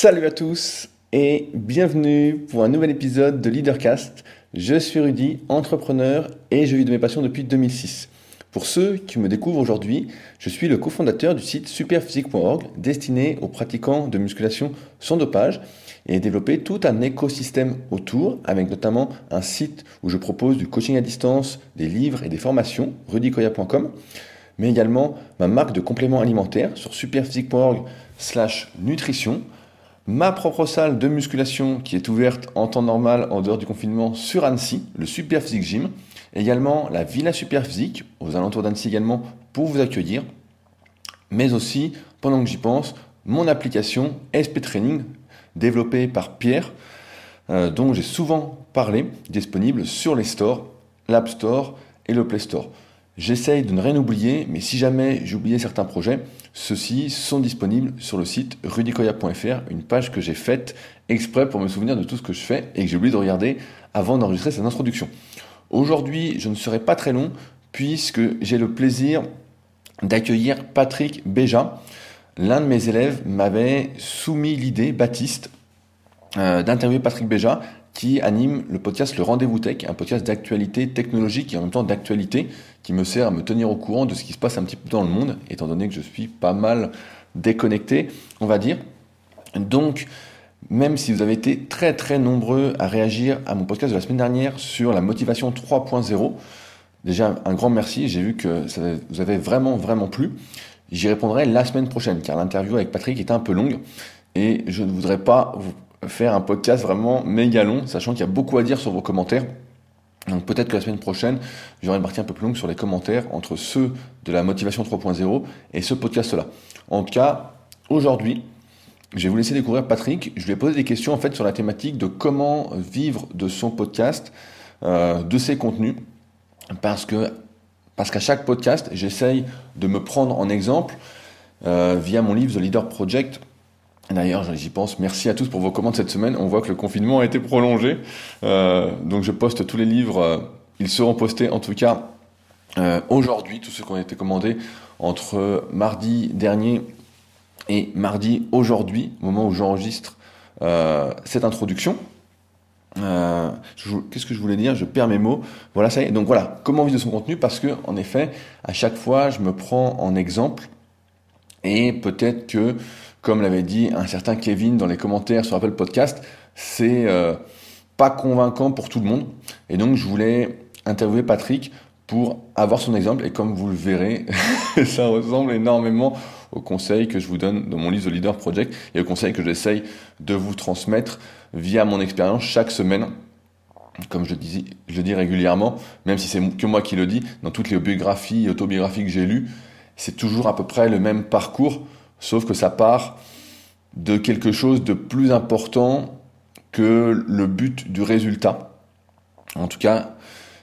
Salut à tous et bienvenue pour un nouvel épisode de Leadercast. Je suis Rudy, entrepreneur et je vis de mes passions depuis 2006. Pour ceux qui me découvrent aujourd'hui, je suis le cofondateur du site superphysique.org destiné aux pratiquants de musculation sans dopage et développé tout un écosystème autour avec notamment un site où je propose du coaching à distance, des livres et des formations, rudykoya.com, mais également ma marque de compléments alimentaires sur superphysique.org slash nutrition ma propre salle de musculation qui est ouverte en temps normal en dehors du confinement sur Annecy, le Super Physique Gym, également la Villa Super Physique aux alentours d'Annecy également pour vous accueillir, mais aussi, pendant que j'y pense, mon application SP Training développée par Pierre, euh, dont j'ai souvent parlé, disponible sur les stores, l'App Store et le Play Store. J'essaye de ne rien oublier, mais si jamais j'oubliais certains projets, ceux-ci sont disponibles sur le site rudicoya.fr, une page que j'ai faite exprès pour me souvenir de tout ce que je fais et que j'ai oublié de regarder avant d'enregistrer cette introduction. Aujourd'hui, je ne serai pas très long puisque j'ai le plaisir d'accueillir Patrick Béja. L'un de mes élèves m'avait soumis l'idée, Baptiste, euh, d'interviewer Patrick Béja qui anime le podcast Le Rendez-vous Tech, un podcast d'actualité technologique et en même temps d'actualité qui me sert à me tenir au courant de ce qui se passe un petit peu dans le monde, étant donné que je suis pas mal déconnecté, on va dire. Donc, même si vous avez été très très nombreux à réagir à mon podcast de la semaine dernière sur la motivation 3.0, déjà un grand merci, j'ai vu que ça vous avez vraiment vraiment plu. J'y répondrai la semaine prochaine, car l'interview avec Patrick était un peu longue et je ne voudrais pas vous faire un podcast vraiment méga long, sachant qu'il y a beaucoup à dire sur vos commentaires. Donc peut-être que la semaine prochaine, j'aurai une partie un peu plus longue sur les commentaires entre ceux de la motivation 3.0 et ce podcast-là. En tout cas, aujourd'hui, je vais vous laisser découvrir Patrick. Je lui ai posé des questions en fait sur la thématique de comment vivre de son podcast, euh, de ses contenus, parce que parce qu'à chaque podcast, j'essaye de me prendre en exemple euh, via mon livre The Leader Project D'ailleurs, j'y pense. Merci à tous pour vos commandes cette semaine. On voit que le confinement a été prolongé. Euh, donc, je poste tous les livres. Euh, ils seront postés, en tout cas, euh, aujourd'hui, tous ceux qui ont été commandés entre mardi dernier et mardi aujourd'hui, au moment où j'enregistre cette introduction. Qu'est-ce que je voulais dire? Je perds mes mots. Voilà, ça y est. Donc voilà, comment vivre de son contenu? Parce que, en effet, à chaque fois, je me prends en exemple. Et peut-être que comme l'avait dit un certain Kevin dans les commentaires sur Apple Podcast, c'est euh, pas convaincant pour tout le monde. Et donc, je voulais interviewer Patrick pour avoir son exemple. Et comme vous le verrez, ça ressemble énormément aux conseils que je vous donne dans mon livre The Leader Project et aux conseils que j'essaye de vous transmettre via mon expérience chaque semaine. Comme je, dis, je dis régulièrement, même si c'est que moi qui le dis, dans toutes les biographies, autobiographies que j'ai lues, c'est toujours à peu près le même parcours Sauf que ça part de quelque chose de plus important que le but du résultat. En tout cas,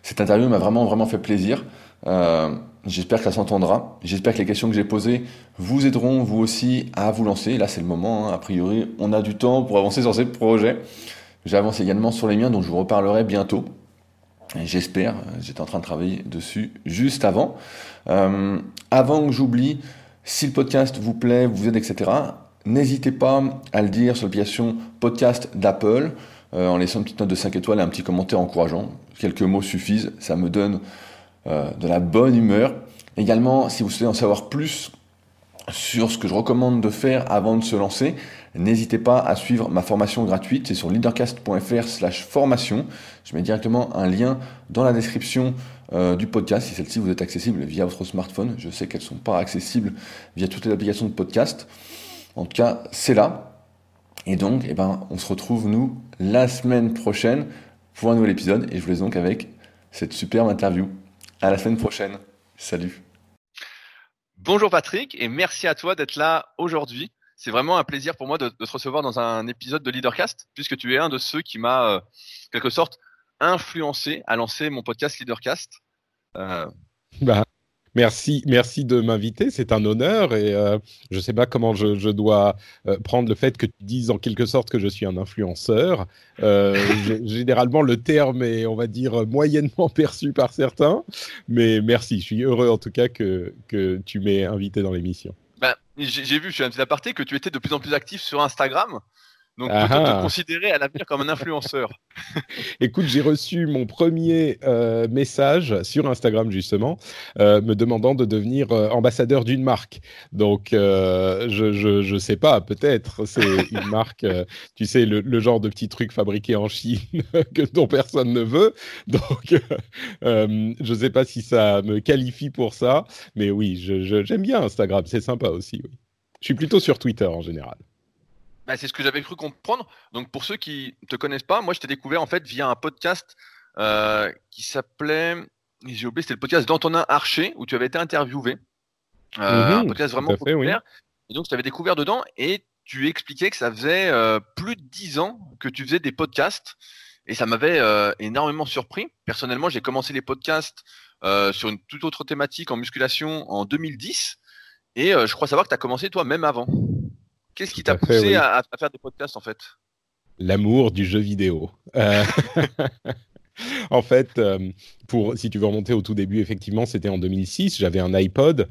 cette interview m'a vraiment, vraiment fait plaisir. Euh, j'espère que ça s'entendra. J'espère que les questions que j'ai posées vous aideront vous aussi à vous lancer. Là, c'est le moment. Hein. A priori, on a du temps pour avancer sur ces projets. J'avance également sur les miens, dont je vous reparlerai bientôt. J'espère. J'étais en train de travailler dessus juste avant. Euh, avant que j'oublie, si le podcast vous plaît, vous aide, etc., n'hésitez pas à le dire sur l'application podcast d'Apple euh, en laissant une petite note de 5 étoiles et un petit commentaire encourageant. Quelques mots suffisent, ça me donne euh, de la bonne humeur. Également, si vous souhaitez en savoir plus sur ce que je recommande de faire avant de se lancer, n'hésitez pas à suivre ma formation gratuite. C'est sur leadercast.fr slash formation. Je mets directement un lien dans la description euh, du podcast, si celle-ci vous est accessible via votre smartphone. Je sais qu'elles ne sont pas accessibles via toutes les applications de podcast. En tout cas, c'est là. Et donc, eh ben, on se retrouve, nous, la semaine prochaine pour un nouvel épisode. Et je vous laisse donc avec cette superbe interview. À la semaine prochaine. Salut. Bonjour Patrick et merci à toi d'être là aujourd'hui. C'est vraiment un plaisir pour moi de, te recevoir dans un épisode de Leadercast puisque tu es un de ceux qui m'a, euh, quelque sorte, influencé à lancer mon podcast Leadercast. Euh... Bah, merci, merci de m'inviter, c'est un honneur et euh, je ne sais pas comment je, dois euh, prendre le fait que tu dises en quelque sorte que je suis un influenceur. Généralement, le terme est, on va dire, moyennement perçu par certains, mais merci, je suis heureux en tout cas que, que tu m'aies invité dans l'émission. Ben, j'ai vu, je suis un petit aparté, que tu étais de plus en plus actif sur Instagram. Donc peut-être te considérer à l'avenir comme un influenceur. Écoute, j'ai reçu mon premier euh, message sur Instagram justement, euh, me demandant de devenir euh, ambassadeur d'une marque. Donc je, je, sais pas, peut-être c'est une marque, tu sais le, genre de petit truc fabriqué en Chine que dont personne ne veut. Donc je sais pas si ça me qualifie pour ça, mais oui, j'aime bien Instagram, c'est sympa aussi. Oui. Je suis plutôt sur Twitter en général. Bah, c'est ce que j'avais cru comprendre. Donc pour ceux qui ne te connaissent pas, moi je t'ai découvert en fait via un podcast euh, qui s'appelait, j'ai oublié, c'était le podcast d'Antonin Archer où tu avais été interviewé. Euh, un mhm, podcast vraiment populaire. Et donc je t'avais découvert dedans et tu expliquais que ça faisait euh, plus de dix ans que tu faisais des podcasts et ça m'avait énormément surpris. Personnellement, j'ai commencé les podcasts sur une toute autre thématique en musculation en 2010 et je crois savoir que tu as commencé toi même avant. Qu'est-ce qui t'a poussé à, faire des podcasts en fait? L'amour du jeu vidéo. Euh, en fait, euh, pour, si tu veux remonter au tout début, effectivement, c'était en 2006. J'avais un iPod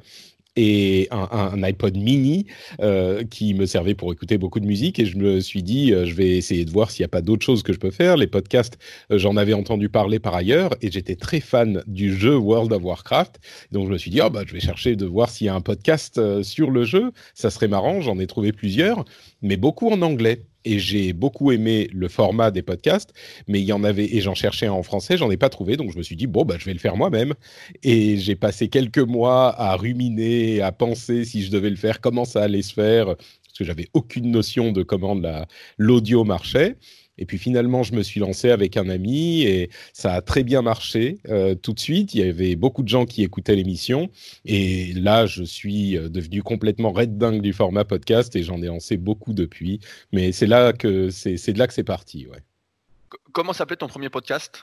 et un, iPod mini euh, qui me servait pour écouter beaucoup de musique et je me suis dit euh, je vais essayer de voir s'il n'y a pas d'autres choses que je peux faire. Les podcasts, euh, j'en avais entendu parler par ailleurs et j'étais très fan du jeu World of Warcraft. Donc je me suis dit oh, bah, je vais chercher de voir s'il y a un podcast sur le jeu. Ça serait marrant, j'en ai trouvé plusieurs, mais beaucoup en anglais et j'ai beaucoup aimé le format des podcasts, mais il y en avait, et j'en cherchais en français, j'en ai pas trouvé, donc je me suis dit, bon, bah, je vais le faire moi-même. Et j'ai passé quelques mois à ruminer, à penser si je devais le faire, comment ça allait se faire, parce que j'avais aucune notion de comment l'audio marchait. Et puis finalement, je me suis lancé avec un ami et ça a très bien marché euh, tout de suite. Il y avait beaucoup de gens qui écoutaient l'émission. Et là, je suis euh, devenu complètement red dingue du format podcast et j'en ai lancé beaucoup depuis. Mais c'est là que c'est de là que c'est parti. Ouais. Comment s'appelait ton premier podcast?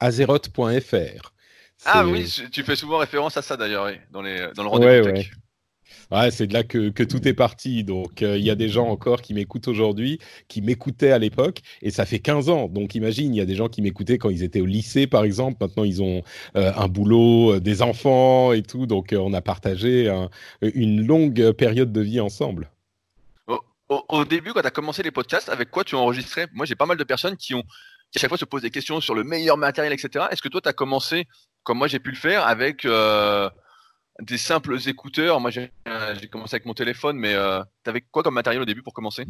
Azeroth.fr. Ah oui, tu fais souvent référence à ça d'ailleurs, dans, les, dans le rendez-vous Ouais, c'est de là que, tout est parti. Donc, euh, il y a des gens encore qui m'écoutent aujourd'hui, qui m'écoutaient à l'époque, et ça fait 15 ans. Donc, imagine, il y a des gens qui m'écoutaient quand ils étaient au lycée, par exemple. Maintenant, ils ont euh, un boulot, euh, des enfants et tout. Donc, on a partagé une longue période de vie ensemble. Au, début, quand tu as commencé les podcasts, avec quoi tu enregistrais? Moi, j'ai pas mal de personnes qui ont qui à chaque fois se posent des questions sur le meilleur matériel, etc. Est-ce que toi, tu as commencé, comme moi j'ai pu le faire, avec des simples écouteurs. Moi, j'ai commencé avec mon téléphone, mais euh, tu avais quoi comme matériel au début pour commencer?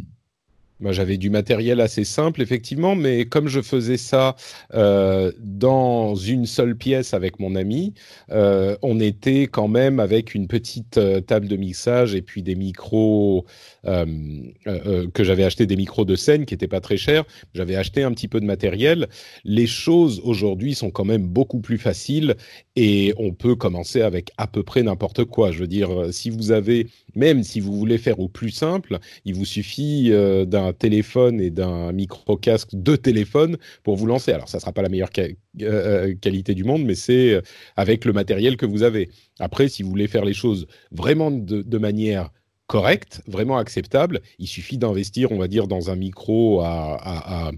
Moi, j'avais du matériel assez simple, effectivement, mais comme je faisais ça euh, dans une seule pièce avec mon ami, euh, on était quand même avec une petite euh, table de mixage et puis des micros que j'avais acheté, des micros de scène qui n'étaient pas très chers. J'avais acheté un petit peu de matériel. Les choses aujourd'hui sont quand même beaucoup plus faciles et on peut commencer avec à peu près n'importe quoi. Je veux dire, si vous avez, même si vous voulez faire au plus simple, il vous suffit d'un un téléphone et d'un micro-casque de téléphone pour vous lancer. Alors, ça ne sera pas la meilleure euh, euh, qualité du monde, mais c'est euh, avec le matériel que vous avez. Après, si vous voulez faire les choses vraiment de, manière correcte, vraiment acceptable, il suffit d'investir, on va dire, dans un micro à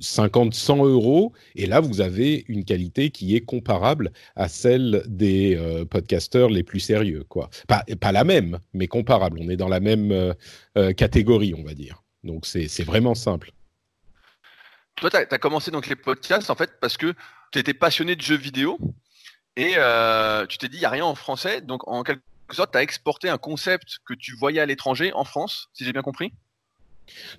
50, 100 euros, et là, vous avez une qualité qui est comparable à celle des euh, podcasteurs les plus sérieux. Quoi. Pas, pas, la même, mais comparable. On est dans la même catégorie, on va dire. Donc, c'est vraiment simple. Toi, tu as, commencé donc les podcasts, en fait, parce que tu étais passionné de jeux vidéo, et tu t'es dit, il n'y a rien en français, donc en quelque sorte, tu as exporté un concept que tu voyais à l'étranger en France, si j'ai bien compris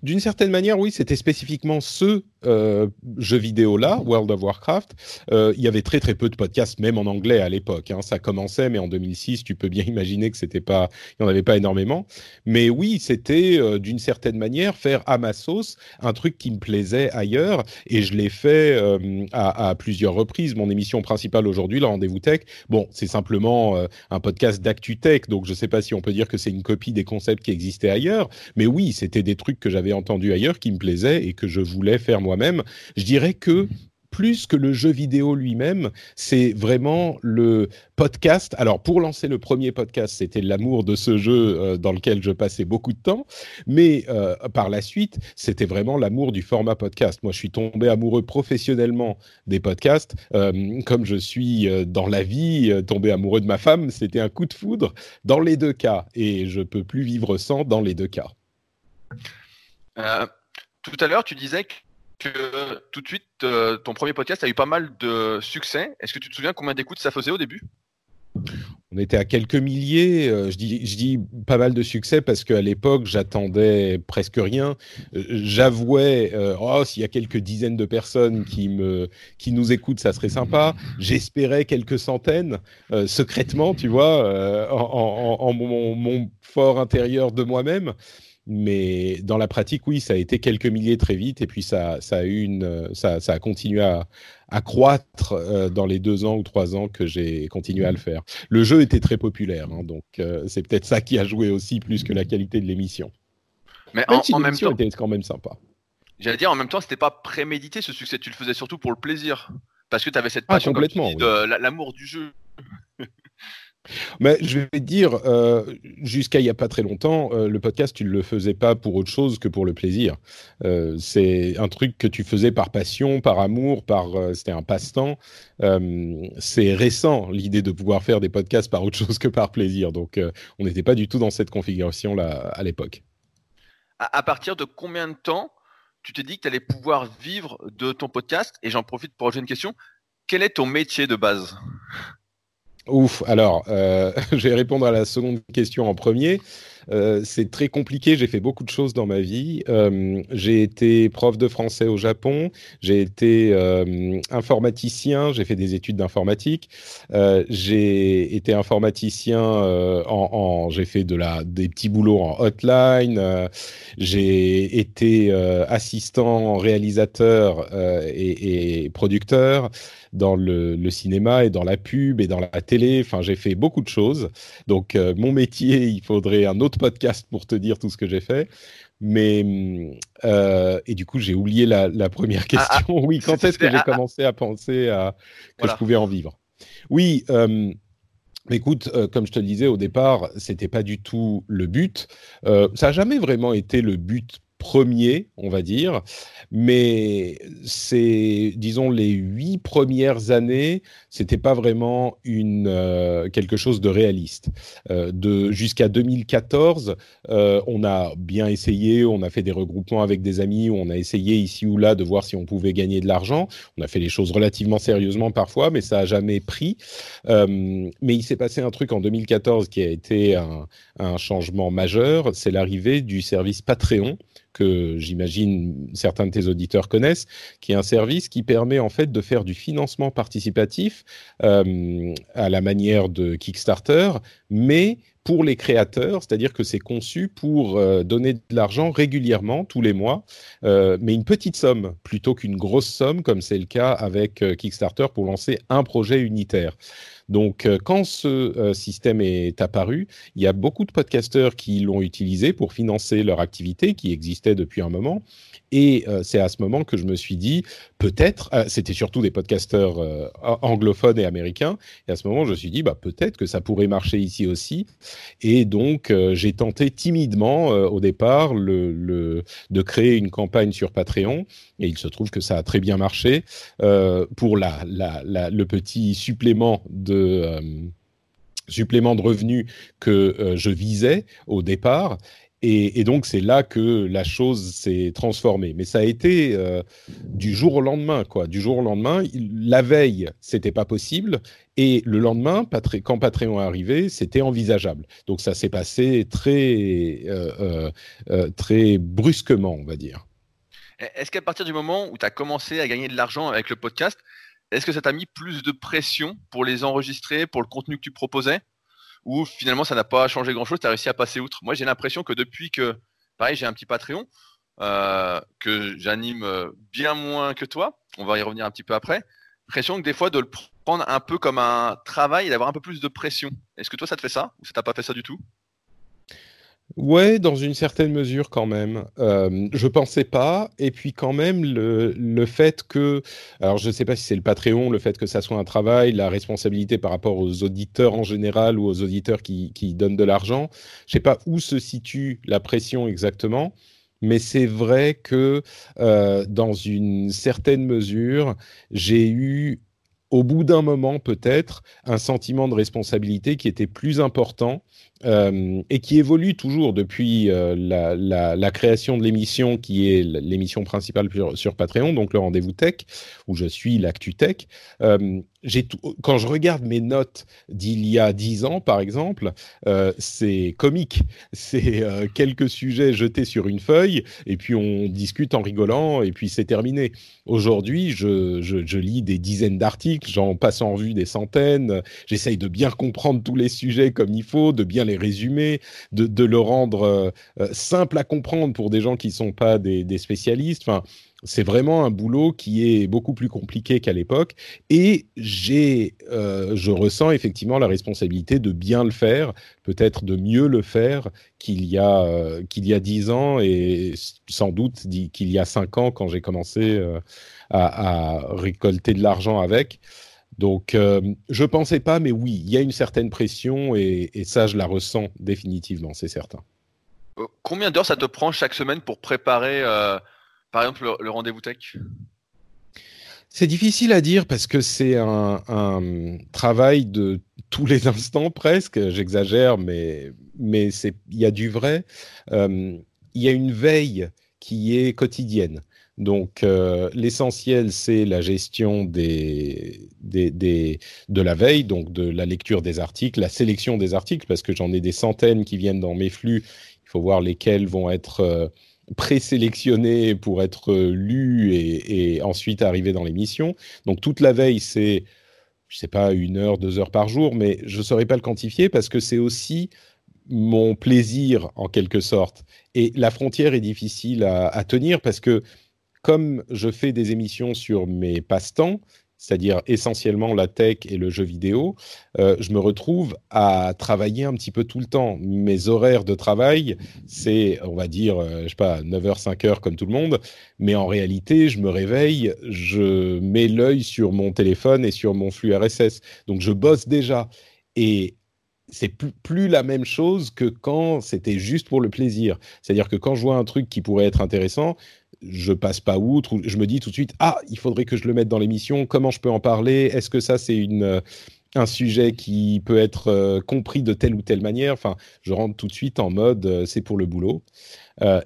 d'une certaine manière, oui, c'était spécifiquement ce euh, jeu vidéo-là, World of Warcraft. Euh, il y avait très très peu de podcasts, même en anglais à l'époque. Hein. Ça commençait, mais en 2006, tu peux bien imaginer que c'était pas, il n'y en avait pas énormément. Mais oui, c'était euh, d'une certaine manière faire à ma sauce un truc qui me plaisait ailleurs, et je l'ai fait à, à, plusieurs reprises. Mon émission principale aujourd'hui, le Rendez-vous Tech, bon, c'est simplement un podcast d'actu tech, donc je ne sais pas si on peut dire que c'est une copie des concepts qui existaient ailleurs, mais oui, c'était des trucs que j'avais entendus ailleurs qui me plaisaient et que je voulais faire moi-même. Je dirais que plus que le jeu vidéo lui-même, c'est vraiment le podcast. Alors, pour lancer le premier podcast, c'était l'amour de ce jeu euh, dans lequel je passais beaucoup de temps. Mais euh, par la suite, c'était vraiment l'amour du format podcast. Moi, je suis tombé amoureux professionnellement des podcasts. Euh, comme je suis dans la vie, tombé amoureux de ma femme, c'était un coup de foudre dans les deux cas. Et je peux plus vivre sans dans les deux cas. Tout à l'heure, tu disais que tout de suite, ton premier podcast a eu pas mal de succès. Est-ce que tu te souviens combien d'écoutes ça faisait au début? On était à quelques milliers. Euh, je, dis, pas mal de succès parce qu'à l'époque, j'attendais presque rien. Euh, j'avouais, euh, oh, s'il y a quelques dizaines de personnes qui, nous écoutent, ça serait sympa. J'espérais quelques centaines, secrètement, tu vois, en, mon, fort intérieur de moi-même. Mais dans la pratique, oui, ça a été quelques milliers très vite, et puis ça, ça a eu une, ça, ça a continué à, à croître euh, dans les deux ans ou trois ans que j'ai continué à le faire. Le jeu était très populaire, hein, donc euh, c'est peut-être ça qui a joué aussi plus que la qualité de l'émission. Mais en, même temps, était quand même sympa. J'allais dire, en même temps, c'était pas prémédité ce succès. Tu le faisais surtout pour le plaisir, parce que tu avais cette ah, passion, de l'amour du jeu. Mais je vais dire, euh, jusqu'à il n'y a pas très longtemps, euh, le podcast, tu ne le faisais pas pour autre chose que pour le plaisir. Euh, c'est un truc que tu faisais par passion, par amour, par c'était un passe-temps. c'est récent l'idée de pouvoir faire des podcasts par autre chose que par plaisir. Donc, on n'était pas du tout dans cette configuration-là à l'époque. À, partir de combien de temps tu t'es dit que tu allais pouvoir vivre de ton podcast? Et j'en profite pour une question. Quel est ton métier de base? Ouf, alors, euh, je vais répondre à la seconde question en premier. Euh, c'est très compliqué. J'ai fait beaucoup de choses dans ma vie. Euh, j'ai été prof de français au Japon. J'ai été euh, informaticien. J'ai fait des études d'informatique. j'ai été informaticien en, j'ai fait de la des petits boulots en hotline. j'ai été assistant réalisateur et, et, producteur dans le, le, cinéma et dans la pub et dans la télé. Enfin, j'ai fait beaucoup de choses. Donc, mon métier, il faudrait un autre podcast pour te dire tout ce que j'ai fait. Mais euh, et du coup, j'ai oublié la, première ah, ah, question. oui, quand est-ce que j'ai commencé à penser à que je pouvais en vivre? Oui. Euh, écoute, euh, comme je te le disais au départ, c'était pas du tout le but. ça n'a jamais vraiment été le but premier, on va dire. Mais c'est, disons, les huit premières années, c'était pas vraiment une, euh, quelque chose de réaliste. Euh, de, jusqu'à 2014, euh, on a bien essayé, on a fait des regroupements avec des amis, on a essayé ici ou là de voir si on pouvait gagner de l'argent. On a fait les choses relativement sérieusement parfois, mais ça a jamais pris. mais il s'est passé un truc en 2014 qui a été un changement majeur, c'est l'arrivée du service Patreon que j'imagine certains de tes auditeurs connaissent, qui est un service qui permet en fait de faire du financement participatif euh, à la manière de Kickstarter, mais pour les créateurs, c'est-à-dire que c'est conçu pour euh, donner de l'argent régulièrement, tous les mois, euh, mais une petite somme plutôt qu'une grosse somme, comme c'est le cas avec Kickstarter pour lancer un projet unitaire. Donc, euh, quand ce euh, système est apparu, il y a beaucoup de podcasteurs qui l'ont utilisé pour financer leur activité qui existait depuis un moment. Et euh, c'est à ce moment que je me suis dit, peut-être, c'était surtout des podcasteurs anglophones et américains, et à ce moment, je me suis dit, bah, peut-être que ça pourrait marcher ici aussi. Et donc, j'ai tenté timidement au départ de créer une campagne sur Patreon, et il se trouve que ça a très bien marché pour le petit supplément de euh, supplément revenus que euh, je visais au départ. Et, donc, c'est là que la chose s'est transformée. Mais ça a été euh, du jour au lendemain, quoi. Du jour au lendemain. La veille, c'était pas possible. Et le lendemain, quand Patreon est arrivé, c'était envisageable. Donc, ça s'est passé très, très brusquement, on va dire. Est-ce qu'à partir du moment où tu as commencé à gagner de l'argent avec le podcast, est-ce que ça t'a mis plus de pression pour les enregistrer, pour le contenu que tu proposais? Ou finalement ça n'a pas changé grand-chose, tu as réussi à passer outre Moi j'ai l'impression que depuis que, pareil, j'ai un petit Patreon, euh, que j'anime euh, bien moins que toi, on va y revenir un petit peu après, pression que des fois de le prendre un peu comme un travail et d'avoir un peu plus de pression. Est-ce que toi ça te fait ça ou ça t'a pas fait ça du tout? Ouais, dans une certaine mesure quand même. Euh, je pensais pas. Et puis quand même, le, le fait que... Alors je ne sais pas si c'est le Patreon, le fait que ça soit un travail, la responsabilité par rapport aux auditeurs en général ou aux auditeurs qui, qui donnent de l'argent. Je sais pas où se situe la pression exactement. Mais c'est vrai que euh, dans une certaine mesure, j'ai eu au bout d'un moment peut-être un sentiment de responsabilité qui était plus important euh, et qui évolue toujours depuis euh, la, création de l'émission qui est l'émission principale sur, Patreon, donc le rendez-vous tech, où je suis l'actu tech. Euh, quand je regarde mes notes d'il y a dix ans, par exemple, euh, c'est comique. C'est euh, quelques sujets jetés sur une feuille et puis on discute en rigolant et puis c'est terminé. Aujourd'hui, je, lis des dizaines d'articles, j'en passe en vue des centaines. J'essaye de bien comprendre tous les sujets comme il faut, de bien les résumer, de, le rendre euh, simple à comprendre pour des gens qui ne sont pas des, spécialistes. Enfin, c'est vraiment un boulot qui est beaucoup plus compliqué qu'à l'époque. Et j'ai, euh, je ressens effectivement la responsabilité de bien le faire, peut-être de mieux le faire qu'il y a euh, qu'il y a dix ans et sans doute qu'il y a cinq ans quand j'ai commencé euh, à, récolter de l'argent avec. Donc, je ne pensais pas, mais oui, il y a une certaine pression et, et ça, je la ressens définitivement, c'est certain. Combien d'heures ça te prend chaque semaine pour préparer par exemple, le, rendez-vous tech? C'est difficile à dire parce que c'est un, travail de tous les instants presque. J'exagère, mais mais il y a du vrai. Euh, il y a une veille qui est quotidienne. Donc euh, l'essentiel, c'est la gestion des, des, de la veille, donc de la lecture des articles, la sélection des articles, parce que j'en ai des centaines qui viennent dans mes flux. Il faut voir lesquels vont être euh, présélectionné pour être lu et, ensuite arriver dans l'émission. Donc toute la veille, c'est, je sais pas, une heure, deux heures par jour, mais je ne saurais pas le quantifier parce que c'est aussi mon plaisir en quelque sorte. Et la frontière est difficile à tenir parce que comme je fais des émissions sur mes passe-temps, c'est-à-dire essentiellement la tech et le jeu vidéo, euh, je me retrouve à travailler un petit peu tout le temps. Mes horaires de travail, c'est, on va dire, euh, je sais pas, 9h, 5h comme tout le monde, mais en réalité, je me réveille, je mets l'œil sur mon téléphone et sur mon flux RSS. Donc je bosse déjà. Et c'est plus, plus, la même chose que quand c'était juste pour le plaisir. C'est-à-dire que quand je vois un truc qui pourrait être intéressant, je passe pas outre, je me dis tout de suite, ah, il faudrait que je le mette dans l'émission, comment je peux en parler, est-ce que ça c'est une, euh, un sujet qui peut être euh, compris de telle ou telle manière, enfin, je rentre tout de suite en mode, euh, c'est pour le boulot,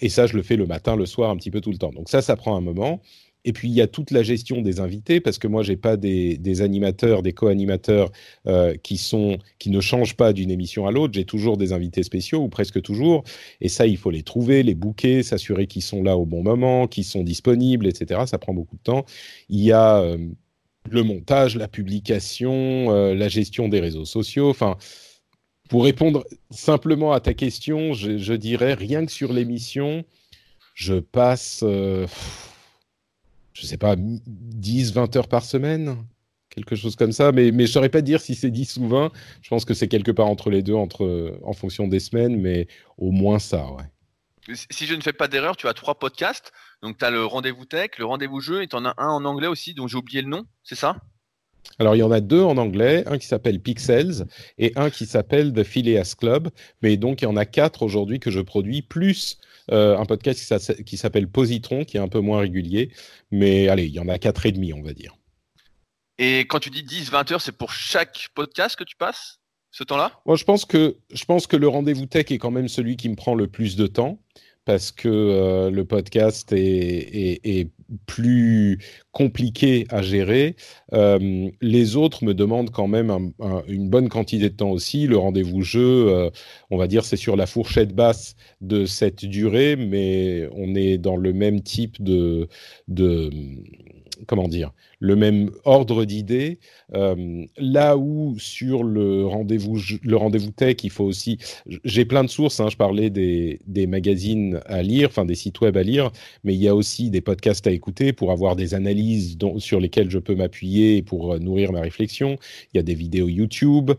et ça je le fais le matin, le soir, un petit peu tout le temps. Donc ça, ça prend un moment. Et puis il y a toute la gestion des invités parce que moi j'ai pas des, animateurs, des co-animateurs euh, qui qui ne changent pas d'une émission à l'autre. J'ai toujours des invités spéciaux ou presque toujours. Et ça il faut les trouver, les booker, s'assurer qu'ils sont là au bon moment, qu'ils sont disponibles, etc. Ça prend beaucoup de temps. Il y a euh, le montage, la publication, euh, la gestion des réseaux sociaux. Enfin, pour répondre simplement à ta question, je, dirais rien que sur l'émission, je passe je sais pas, 10, 20 heures par semaine quelque chose comme ça, mais, mais je ne saurais pas dire si c'est 10 ou 20. Je pense que c'est quelque part entre les deux, entre, en fonction des semaines, mais au moins ça, ouais. Si je ne fais pas d'erreur, tu as trois podcasts. Donc, tu as le rendez-vous tech, le rendez-vous jeu, et tu en as un en anglais aussi, dont j'ai oublié le nom, c'est ça? Alors, il y en a deux en anglais, un qui s'appelle Pixels et un qui s'appelle The Phileas Club. Mais donc, il y en a quatre aujourd'hui que je produis, plus euh, un podcast qui s'appelle Positron, qui est un peu moins régulier. Mais allez, il y en a quatre et demi, on va dire. Et quand tu dis 10-20 heures, c'est pour chaque podcast que tu passes ce temps-là? Moi, je pense que je pense que le rendez-vous tech est quand même celui qui me prend le plus de temps parce que euh, le podcast est, plus compliqué à gérer. Euh, les autres me demandent quand même une bonne quantité de temps aussi. Le rendez-vous jeu, euh, on va dire, c'est sur la fourchette basse de cette durée, mais on est dans le même type de, de comment dire, le même ordre d'idées. Euh, là où sur le rendez-vous, le rendez-vous tech, il faut aussi. J'ai plein de sources. Hein, je parlais des, des, magazines à lire, enfin des sites web à lire, mais il y a aussi des podcasts à écouter pour avoir des analyses sur lesquelles je peux m'appuyer pour euh, nourrir ma réflexion. Il y a des vidéos YouTube.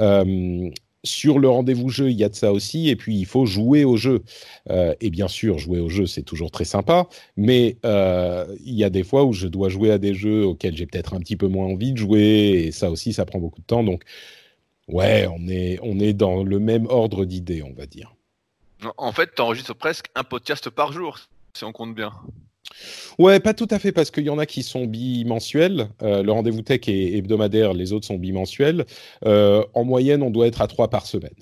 Euh, sur le rendez-vous jeu, il y a de ça aussi. Et puis, il faut jouer au jeu. Euh, et bien sûr, jouer au jeu, c'est toujours très sympa. Mais euh, il y a des fois où je dois jouer à des jeux auxquels j'ai peut-être un petit peu moins envie de jouer. Et ça aussi, ça prend beaucoup de temps. Donc, ouais, on est, on est dans le même ordre d'idées, on va dire. En fait, tu enregistres presque un podcast par jour, si on compte bien. Ouais, pas tout à fait, parce qu'il y en a qui sont bimensuels. Euh, le rendez-vous tech est hebdomadaire, les autres sont bimensuels. Euh, en moyenne, on doit être à trois par semaine.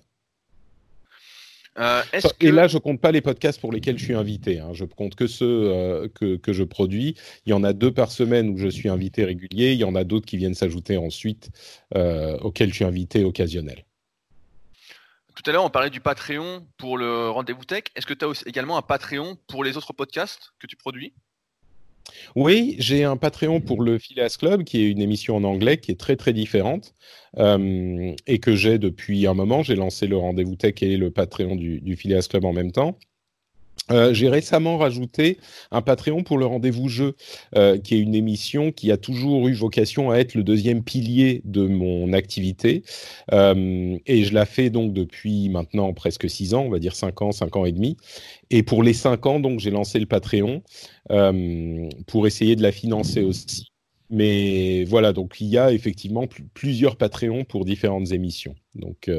Euh, et là, je compte pas les podcasts pour lesquels je suis invité. Hein. Je compte que ceux euh, que, que, je produis. Il y en a deux par semaine où je suis invité régulier. Il y en a d'autres qui viennent s'ajouter ensuite euh, auxquels je suis invité occasionnel. Tout à l'heure, on parlait du Patreon pour le rendez-vous tech. Est-ce que tu as également un Patreon pour les autres podcasts que tu produis? Oui, j'ai un Patreon pour le Phileas Club, qui est une émission en anglais qui est très très différente euh, et que j'ai depuis un moment. J'ai lancé le rendez-vous tech et le Patreon du, du Phileas Club en même temps. Euh, j'ai récemment rajouté un Patreon pour le rendez-vous jeu, euh, qui est une émission qui a toujours eu vocation à être le deuxième pilier de mon activité. Euh, et je la fais donc depuis maintenant presque six ans, on va dire cinq ans, cinq ans et demi. Et pour les cinq ans, donc j'ai lancé le Patreon pour essayer de la financer aussi. Mais voilà, donc il y a effectivement plusieurs Patreons pour différentes émissions. Donc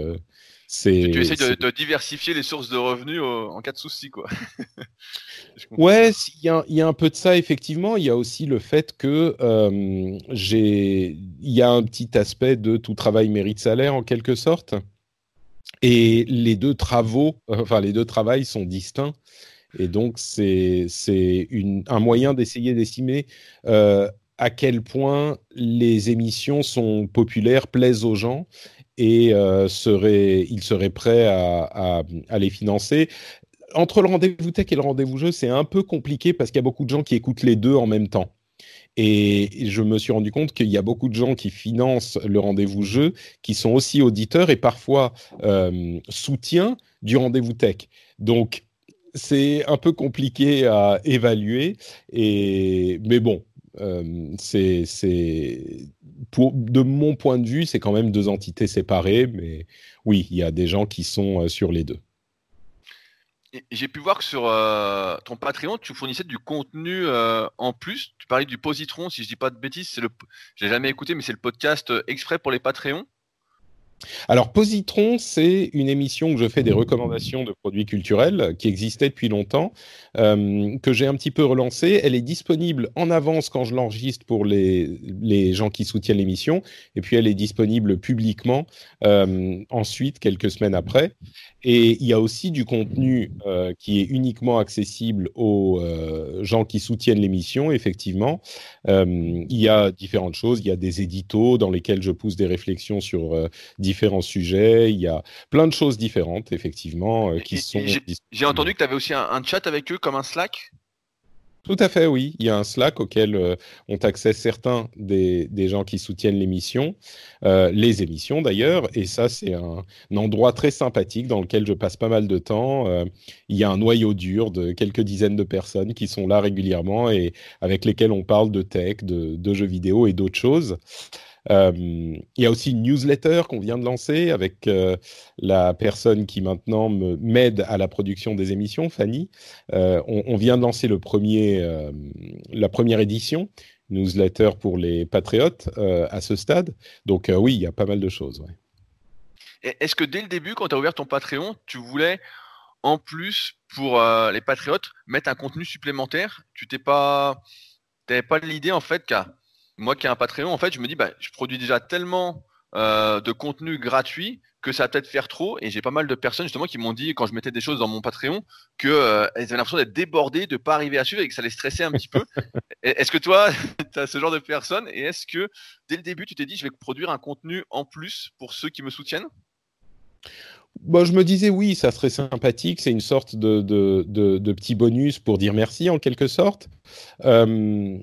tu essaies de, diversifier les sources de revenus en cas de souci, quoi. ouais, il y, a un peu de ça effectivement. Il y a aussi le fait que euh, j'ai, il y a un petit aspect de tout travail mérite salaire en quelque sorte, et les deux travaux, enfin les deux travails sont distincts. Et donc, c'est un moyen d'essayer d'estimer euh, à quel point les émissions sont populaires, plaisent aux gens, et serait, il serait prêt à, les financer. Entre le rendez-vous tech et le rendez-vous jeu, c'est un peu compliqué parce qu'il y a beaucoup de gens qui écoutent les deux en même temps. Et je me suis rendu compte qu'il y a beaucoup de gens qui financent le rendez-vous jeu, qui sont aussi auditeurs et parfois euh, soutiens du rendez-vous tech. Donc, c'est un peu compliqué à évaluer. Et... Mais bon, euh, c'est de mon point de vue, c'est quand même deux entités séparées, mais oui, il y a des gens qui sont euh, sur les deux. J'ai pu voir que sur euh, ton Patreon, tu fournissais du contenu euh, en plus. Tu parlais du Positron, si je dis pas de bêtises, c'est le, j'ai jamais écouté, mais c'est le podcast exprès pour les Patreons. Alors, Positron, c'est une émission où je fais des recommandations de produits culturels qui existaient depuis longtemps, euh, que j'ai un petit peu relancée. Elle est disponible en avance quand je l'enregistre pour les, les gens qui soutiennent l'émission, et puis elle est disponible publiquement euh, ensuite, quelques semaines après. Et il y a aussi du contenu euh, qui est uniquement accessible aux gens qui soutiennent l'émission, effectivement. il y a différentes choses. Il y a des éditos dans lesquels je pousse des réflexions sur différents sujets. Il y a plein de choses différentes, effectivement, euh, qui sont. J'ai entendu que tu avais aussi un, chat avec eux, comme un Slack? Tout à fait, oui. Il y a un Slack auquel euh, ont accès certains des, des gens qui soutiennent l'émission, euh, les émissions d'ailleurs. Et ça, c'est un, endroit très sympathique dans lequel je passe pas mal de temps. il y a un noyau dur de quelques dizaines de personnes qui sont là régulièrement et avec lesquelles on parle de tech, de, de jeux vidéo et d'autres choses. Euh, il y a aussi une newsletter qu'on vient de lancer avec euh, la personne qui maintenant m'aide à la production des émissions, Fanny. Euh, on, vient de lancer le premier, la première édition, newsletter pour les patriotes à ce stade. Donc oui, il y a pas mal de choses. Est-ce que dès le début, quand tu as ouvert ton Patreon, tu voulais en plus pour les patriotes mettre un contenu supplémentaire? Tu t'es pas, t'avais pas l'idée en fait qu'à moi qui ai un Patreon, en fait, je me dis, bah, je produis déjà tellement euh, de contenu gratuit que ça va peut-être faire trop. Et j'ai pas mal de personnes justement qui m'ont dit quand je mettais des choses dans mon Patreon que euh, avaient l'impression d'être débordées, de pas arriver à suivre et que ça les stressait un petit peu. Est-ce que toi, tu as ce genre de personnes? Et est-ce que dès le début, tu t'es dit je vais produire un contenu en plus pour ceux qui me soutiennent? Bon, bah, je me disais oui, ça serait sympathique. C'est une sorte de, de, de, petit bonus pour dire merci en quelque sorte. Euh,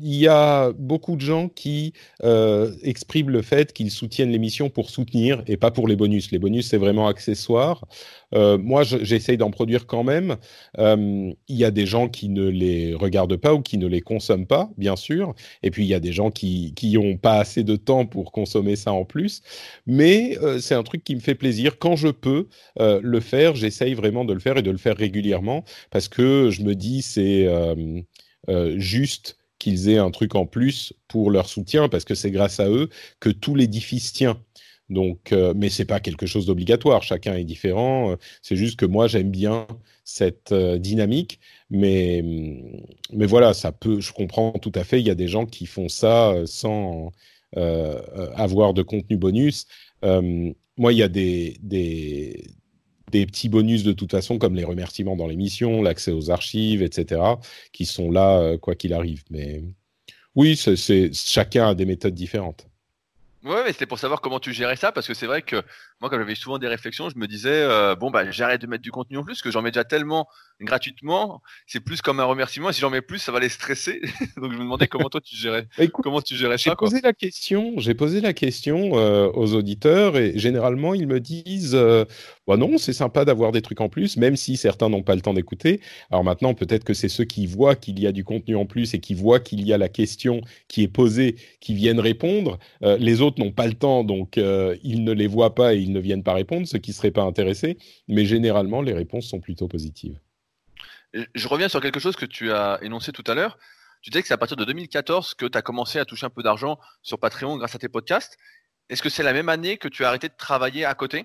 il y a beaucoup de gens qui euh, expriment le fait qu'ils soutiennent l'émission pour soutenir et pas pour les bonus. Les bonus, c'est vraiment accessoire. Euh, moi, j'essaye d'en produire quand même. Euh, il y a des gens qui ne les regardent pas ou qui ne les consomment pas, bien sûr. Et puis, il y a des gens qui n'ont pas assez de temps pour consommer ça en plus. Mais c'est un truc qui me fait plaisir. Quand je peux le faire, j'essaye vraiment de le faire et de le faire régulièrement parce que je me dis, c'est juste qu'ils aient un truc en plus pour leur soutien, parce que c'est grâce à eux que tout l'édifice tient. Donc, euh, mais c'est pas quelque chose d'obligatoire. Chacun est différent. Euh, c'est juste que moi j'aime bien cette euh, dynamique, mais mm, mais voilà, ça peut. Je comprends tout à fait. Il y a des gens qui font ça sans avoir de contenu bonus. moi, il y a des, des des petits bonus de toute façon, comme les remerciements dans l'émission, l'accès aux archives, etc., qui sont là quoi qu'il arrive. Mais oui, c'est chacun a des méthodes différentes. Ouais, mais c'était pour savoir comment tu gérais ça, parce que c'est vrai que moi, quand j'avais souvent des réflexions, je me disais, euh, bon, bah, j'arrête de mettre du contenu en plus, parce que j'en mets déjà tellement gratuitement, c'est plus comme un remerciement, et si j'en mets plus, ça va les stresser. Donc je me demandais comment toi tu gérais, bah, comment tu gérais ça. J'ai posé la question, j'ai posé la question euh, aux auditeurs, et généralement, ils me disent, euh, bah non, c'est sympa d'avoir des trucs en plus, même si certains n'ont pas le temps d'écouter. Alors maintenant, peut-être que c'est ceux qui voient qu'il y a du contenu en plus et qui voient qu'il y a la question qui est posée, qui viennent répondre. les autres n'ont pas le temps, donc euh, ils ne les voient pas et ils ne viennent pas répondre, ceux qui ne seraient pas intéressés. Mais généralement, les réponses sont plutôt positives. Je reviens sur quelque chose que tu as énoncé tout à l'heure. Tu disais que c'est à partir de 2014 que tu as commencé à toucher un peu d'argent sur Patreon grâce à tes podcasts. Est-ce que c'est la même année que tu as arrêté de travailler à côté?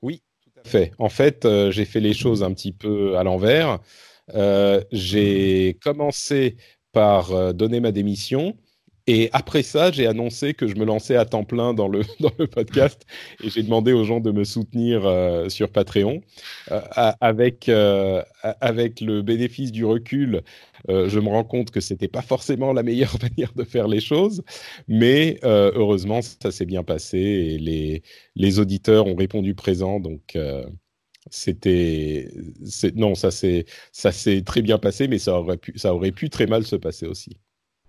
Oui, tout à fait. En fait, euh, j'ai fait les choses un petit peu à l'envers. Euh, j'ai commencé par donner ma démission et après ça, j'ai annoncé que je me lançais à temps plein dans le, dans le podcast et j'ai demandé aux gens de me soutenir euh, sur Patreon. Euh, avec, euh, avec le bénéfice du recul, je me rends compte que c'était pas forcément la meilleure manière de faire les choses, mais heureusement, ça s'est bien passé et les, les auditeurs ont répondu présent. Donc, c'était. Non, ça s'est très bien passé, mais ça aurait, pu, ça aurait pu très mal se passer aussi.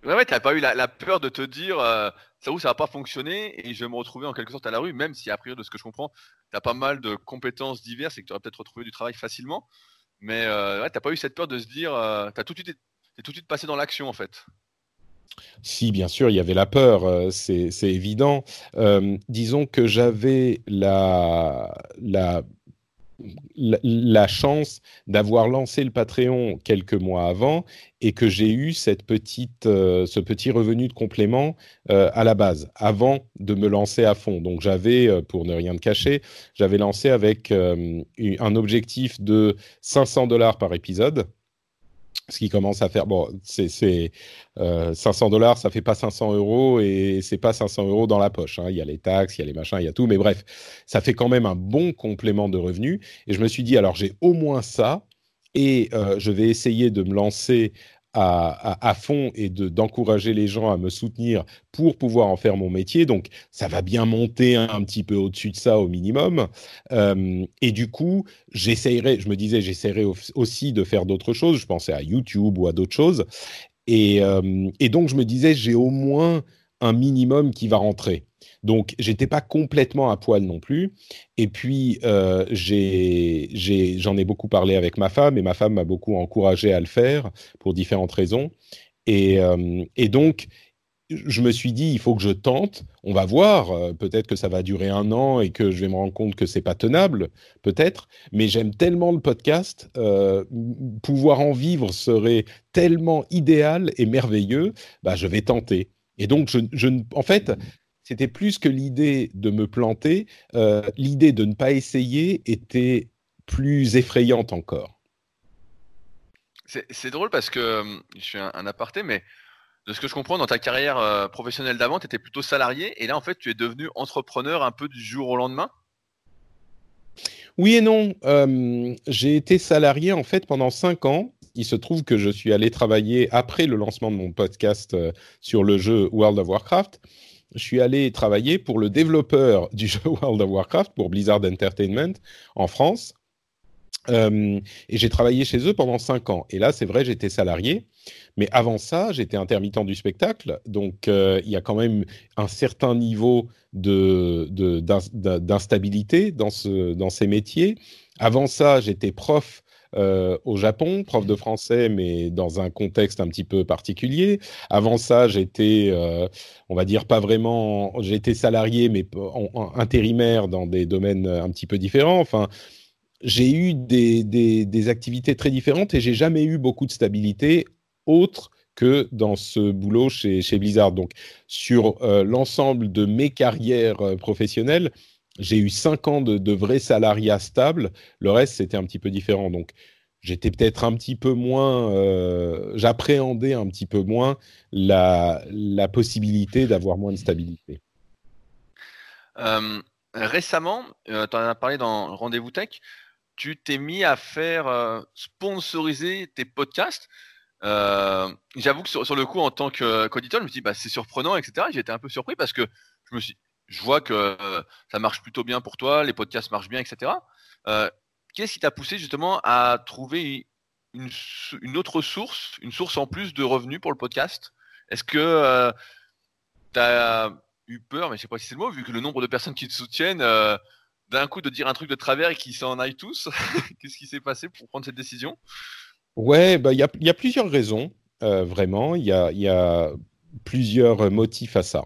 Ouais, ouais, t'as pas eu la, peur de te dire euh, ça où ça va pas fonctionner et je vais me retrouver en quelque sorte à la rue, même si a priori de ce que je comprends, t'as pas mal de compétences diverses et que tu aurais peut-être retrouvé du travail facilement. Mais euh, ouais, t'as pas eu cette peur de se dire, euh, t'as tout de suite, tout de suite passé dans l'action en fait. Si, bien sûr, il y avait la peur, euh, c'est évident. disons que j'avais la, la la, chance d'avoir lancé le Patreon quelques mois avant et que j'ai eu cette petite, euh, ce petit revenu de complément euh, à la base, avant de me lancer à fond. Donc j'avais, euh, pour ne rien te cacher, j'avais lancé avec un objectif de 500 dollars par épisode ce qui commence à faire bon c'est 500 dollars ça fait pas 500 euros et c'est pas 500 euros dans la poche hein. il y a les taxes il y a les machins il y a tout mais bref ça fait quand même un bon complément de revenus et je me suis dit alors j'ai au moins ça et je vais essayer de me lancer à, fond et d'encourager les gens à me soutenir pour pouvoir en faire mon métier. Donc, ça va bien monter un, petit peu au-dessus de ça au minimum. Euh, et du coup, j'essayerai, je me disais, j'essaierai aussi de faire d'autres choses. Je pensais à YouTube ou à d'autres choses. Et, euh, et donc, je me disais, j'ai au moins un minimum qui va rentrer. Donc, j'étais pas complètement à poil non plus. Et puis, euh, j'en ai, beaucoup parlé avec ma femme et ma femme m'a beaucoup encouragé à le faire pour différentes raisons. Et, euh, donc, je me suis dit, il faut que je tente. On va voir. Euh, peut-être que ça va durer un an et que je vais me rendre compte que c'est pas tenable, peut-être. Mais j'aime tellement le podcast, pouvoir en vivre serait tellement idéal et merveilleux. Bah, je vais tenter. Et donc, je, je, en fait, c'était plus que l'idée de me planter, euh, l'idée de ne pas essayer était plus effrayante encore. C'est drôle parce que euh, je suis un, aparté, mais de ce que je comprends, dans ta carrière euh, professionnelle d'avant, tu étais plutôt salarié et là, en fait, tu es devenu entrepreneur un peu du jour au lendemain? Oui et non. J'ai été salarié en fait pendant cinq ans. Il se trouve que je suis allé travailler après le lancement de mon podcast sur le jeu World of Warcraft je suis allé travailler pour le développeur du jeu World of Warcraft, pour Blizzard Entertainment, en France. Euh, et j'ai travaillé chez eux pendant cinq ans. Et là, c'est vrai, j'étais salarié. Mais avant ça, j'étais intermittent du spectacle. Donc, euh, il y a quand même un certain niveau d'instabilité dans ces métiers. Avant ça, j'étais prof euh, au Japon, prof de français, mais dans un contexte un petit peu particulier. Avant ça, j'étais, euh, on va dire, pas vraiment, j'étais salarié, mais intérimaire dans des domaines un petit peu différents. Enfin, j'ai eu des, activités très différentes et j'ai jamais eu beaucoup de stabilité autre que dans ce boulot chez, chez Blizzard. Donc, sur euh, l'ensemble de mes carrières professionnelles, j'ai eu cinq ans de, de vrai salariat stable. Le reste, c'était un petit peu différent. Donc, j'étais peut-être un petit peu moins, euh, j'appréhendais un petit peu moins la, possibilité d'avoir moins de stabilité. Euh, récemment, tu en as parlé dans Rendez-vous Tech, tu t'es mis à faire sponsoriser tes podcasts. J'avoue que sur, le coup, en tant qu'auditeur, je me dit, bah, c'est surprenant, etc. Été un peu surpris parce que je me suis, je vois que ça marche plutôt bien pour toi, les podcasts marchent bien, etc. Qu'est-ce qui t'a poussé justement à trouver une, autre source, une source en plus de revenus pour le podcast? Est-ce que tu as eu peur, mais je sais pas si c'est le mot, vu que le nombre de personnes qui te soutiennent, d'un coup de dire un truc de travers et qu'ils s'en aillent tous Qu'est-ce qui s'est passé pour prendre cette décision? Ouais, bah, il y, a, y, a, plusieurs raisons, vraiment. Il y a, plusieurs motifs à ça.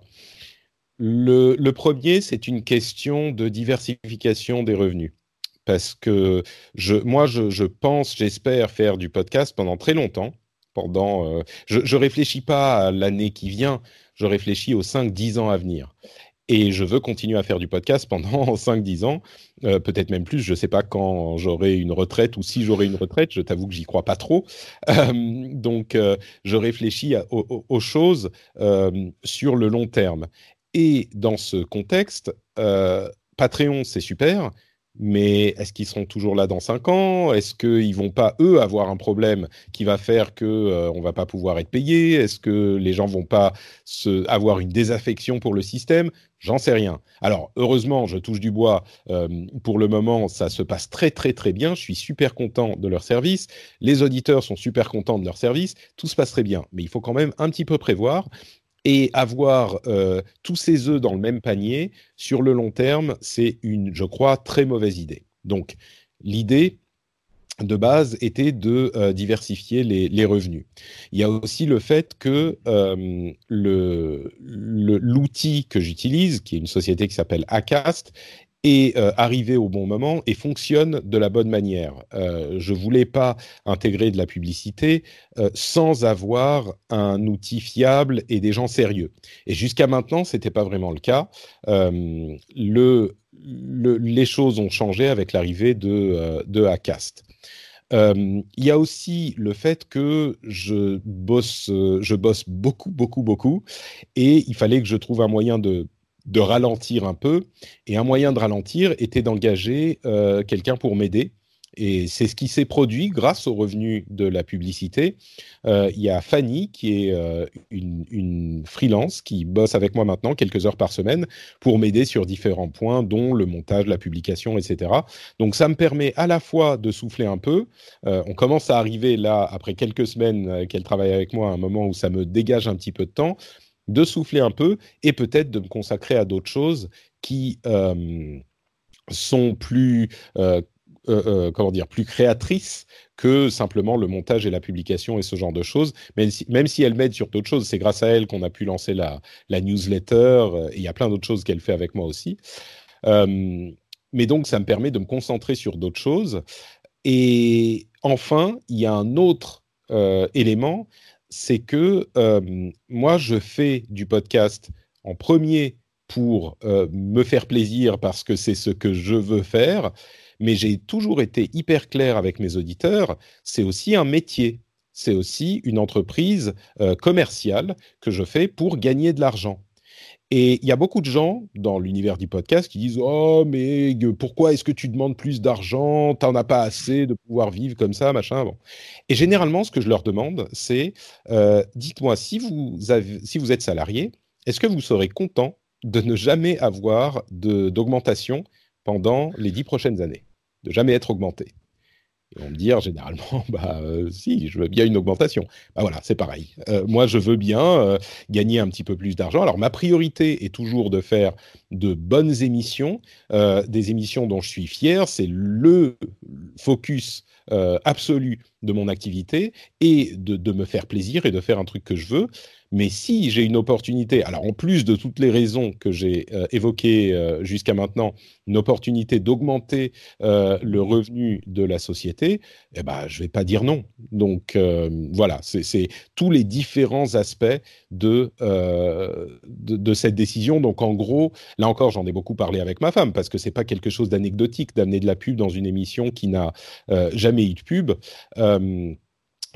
Le, premier, c'est une question de diversification des revenus. Parce que moi, je, pense, j'espère faire du podcast pendant très longtemps. Pendant, je ne réfléchis pas à l'année qui vient, je réfléchis aux 5-10 ans à venir. Et je veux continuer à faire du podcast pendant 5-10 ans, euh, peut-être même plus. Je ne sais pas quand j'aurai une retraite ou si j'aurai une retraite. Je t'avoue que j'y crois pas trop. Euh, donc, euh, je réfléchis aux, choses sur le long terme. Et dans ce contexte, Patreon, c'est super, mais est-ce qu'ils seront toujours là dans 5 ans? Est-ce qu'ils vont pas, eux, avoir un problème qui va faire qu'on euh, va pas pouvoir être payé? Est-ce que les gens vont pas avoir une désaffection pour le système? J'en sais rien. Alors, heureusement, je touche du bois. Euh, pour le moment, ça se passe très, très, très bien. Je suis super content de leur service. Les auditeurs sont super contents de leur service. Tout se passe très bien. Mais il faut quand même un petit peu prévoir. Et avoir euh, tous ces œufs dans le même panier, sur le long terme, c'est une, je crois, très mauvaise idée. Donc, l'idée de base était de euh, diversifier les, revenus. Il y a aussi le fait que euh, l'outil que j'utilise, qui est une société qui s'appelle Acast, est euh, arrivé au bon moment et fonctionne de la bonne manière. Euh, je voulais pas intégrer de la publicité euh, sans avoir un outil fiable et des gens sérieux. Et jusqu'à maintenant, c'était pas vraiment le cas. Le, les choses ont changé avec l'arrivée de, de Acast. Il y a aussi le fait que je bosse, je bosse beaucoup, beaucoup, beaucoup, et il fallait que je trouve un moyen de de ralentir un peu. Et un moyen de ralentir était d'engager euh, quelqu'un pour m'aider. Et c'est ce qui s'est produit grâce aux revenus de la publicité. Euh, il y a Fanny, qui est euh, une, une, freelance, qui bosse avec moi maintenant quelques heures par semaine pour m'aider sur différents points, dont le montage, la publication, etc. Donc ça me permet à la fois de souffler un peu. on commence à arriver là, après quelques semaines qu'elle travaille avec moi, à un moment où ça me dégage un petit peu de temps de souffler un peu et peut-être de me consacrer à d'autres choses qui euh, sont plus, euh, euh, comment dire, plus créatrices que simplement le montage et la publication et ce genre de choses. Même si, même si elle m'aide sur d'autres choses, c'est grâce à elle qu'on a pu lancer la, la newsletter et il y a plein d'autres choses qu'elle fait avec moi aussi. mais donc, ça me permet de me concentrer sur d'autres choses. Et enfin, il y a un autre élément, c'est que moi, je fais du podcast en premier pour me faire plaisir parce que c'est ce que je veux faire, mais j'ai toujours été hyper clair avec mes auditeurs, c'est aussi un métier, c'est aussi une entreprise commerciale que je fais pour gagner de l'argent. Et il y a beaucoup de gens dans l'univers du podcast qui disent Oh, mais pourquoi est-ce que tu demandes plus d'argent? T'en as pas assez de pouvoir vivre comme ça, machin. Bon. Et généralement, ce que je leur demande, c'est euh, Dites-moi, si vous, si vous êtes salarié, est-ce que vous serez content de ne jamais avoir d'augmentation pendant les dix prochaines années? De jamais être augmenté? Ils vont me dire généralement, bah euh, si, je veux bien une augmentation. Bah voilà, c'est pareil. Euh, moi, je veux bien euh, gagner un petit peu plus d'argent. Alors ma priorité est toujours de faire de bonnes émissions, des émissions dont je suis fier. C'est le focus absolu de mon activité et de, de, me faire plaisir et de faire un truc que je veux. Mais si j'ai une opportunité, alors en plus de toutes les raisons que j'ai euh, évoquées euh, jusqu'à maintenant, une opportunité d'augmenter euh, le revenu de la société, eh ben, je ne vais pas dire non. Donc voilà, c'est tous les différents aspects de, de, de, cette décision. Donc en gros, là encore, j'en ai beaucoup parlé avec ma femme, parce que ce n'est pas quelque chose d'anecdotique d'amener de la pub dans une émission qui n'a jamais eu de pub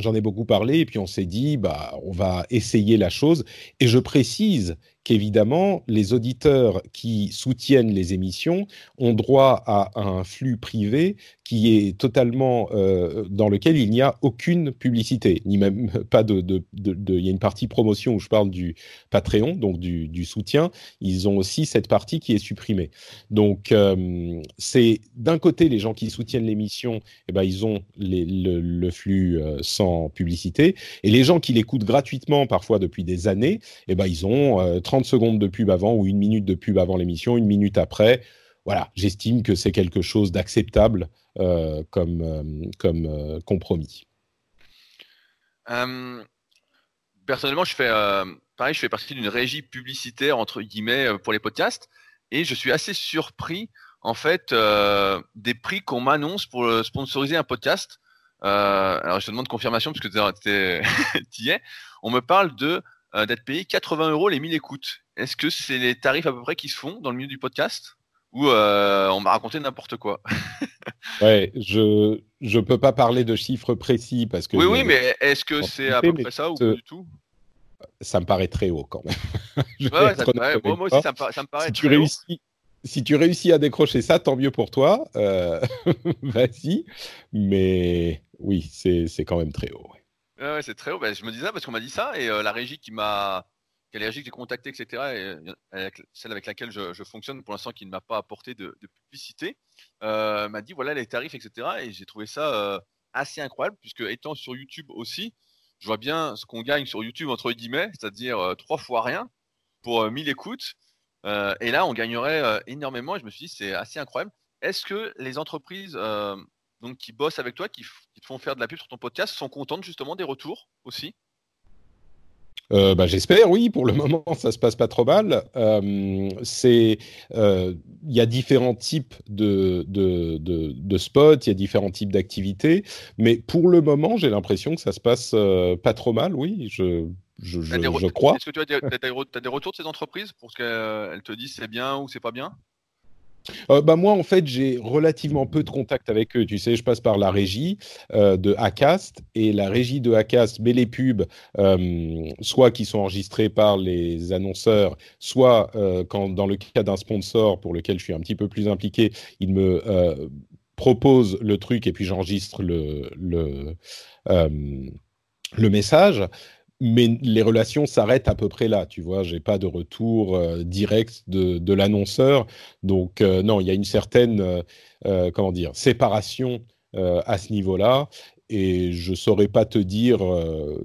j'en ai beaucoup parlé et puis on s'est dit bah on va essayer la chose. Et je précise qu'évidemment, les auditeurs qui soutiennent les émissions ont droit à un flux privé qui est totalement euh, dans lequel il n'y a aucune publicité, ni même pas de, Il y a une partie promotion où je parle du Patreon, donc du, soutien. Ils ont aussi cette partie qui est supprimée. Donc, euh, c'est d'un côté les gens qui soutiennent l'émission, eh ben, ils ont le, flux euh, sans publicité, et les gens qui l'écoutent gratuitement, parfois depuis des années, eh ben, ils ont 30 secondes de pub avant ou une minute de pub avant l'émission, une minute après voilà, j'estime que c'est quelque chose d'acceptable euh, comme, euh, comme euh, compromis. personnellement, je fais pareil, je fais partie d'une régie publicitaire entre guillemets pour les podcasts et je suis assez surpris en fait des prix qu'on m'annonce pour sponsoriser un podcast. alors je te demande confirmation parce que tu y es. On me parle de d'être payé 80 euros les 1000 écoutes. Est-ce que c'est les tarifs à peu près qui se font dans le milieu du podcast? Où euh, on m'a raconté n'importe quoi? ouais, je je peux pas parler de chiffres précis parce que. Oui, oui, mais est-ce que c'est à peu près ça ou pas du tout? Ça me paraît très haut quand même. ouais, ça moi, aussi, ça me, paraît si très tu réussis, Si tu réussis à décrocher ça, tant mieux pour toi. Euh, vas-y. Mais oui, c'est quand même très haut. Ouais, c'est très haut. Ben, je me disais ça parce qu'on m'a dit ça et euh, la régie qui m'a quelle que j'ai contacté, etc., et celle avec laquelle je, fonctionne pour l'instant qui ne m'a pas apporté de, publicité, euh, m'a dit voilà les tarifs, etc. Et j'ai trouvé ça euh, assez incroyable, puisque étant sur YouTube aussi, je vois bien ce qu'on gagne sur YouTube entre guillemets, c'est-à-dire euh, trois fois rien pour 1000 écoutes. et là, on gagnerait énormément. Et je me suis dit c'est assez incroyable. Est-ce que les entreprises donc, qui bossent avec toi, qui, qui te font faire de la pub sur ton podcast, sont contentes justement des retours aussi? Euh, bah, J'espère, oui. Pour le moment, ça se passe pas trop mal. Euh, c'est, euh, il y a différents types de, de, de, de spots, il y a différents types d'activités, mais pour le moment, j'ai l'impression que ça se passe pas trop mal. Oui, je, je, je, je crois. Est-ce que tu as des, as des, retours de ces entreprises pour ce qu'elles te disent c'est bien ou c'est pas bien? Euh, bah moi, en fait, j'ai relativement peu de contact avec eux. Tu sais, je passe par la régie euh, de Acast et la régie de Acast met les pubs, euh, soit qui sont enregistrées par les annonceurs, soit quand, dans le cas d'un sponsor pour lequel je suis un petit peu plus impliqué, il me propose le truc et puis j'enregistre le, le message mais les relations s'arrêtent à peu près là, tu vois. J'ai pas de retour euh, direct de, l'annonceur, donc euh, non, il y a une certaine, euh, comment dire, séparation à ce niveau-là. Et je saurais pas te dire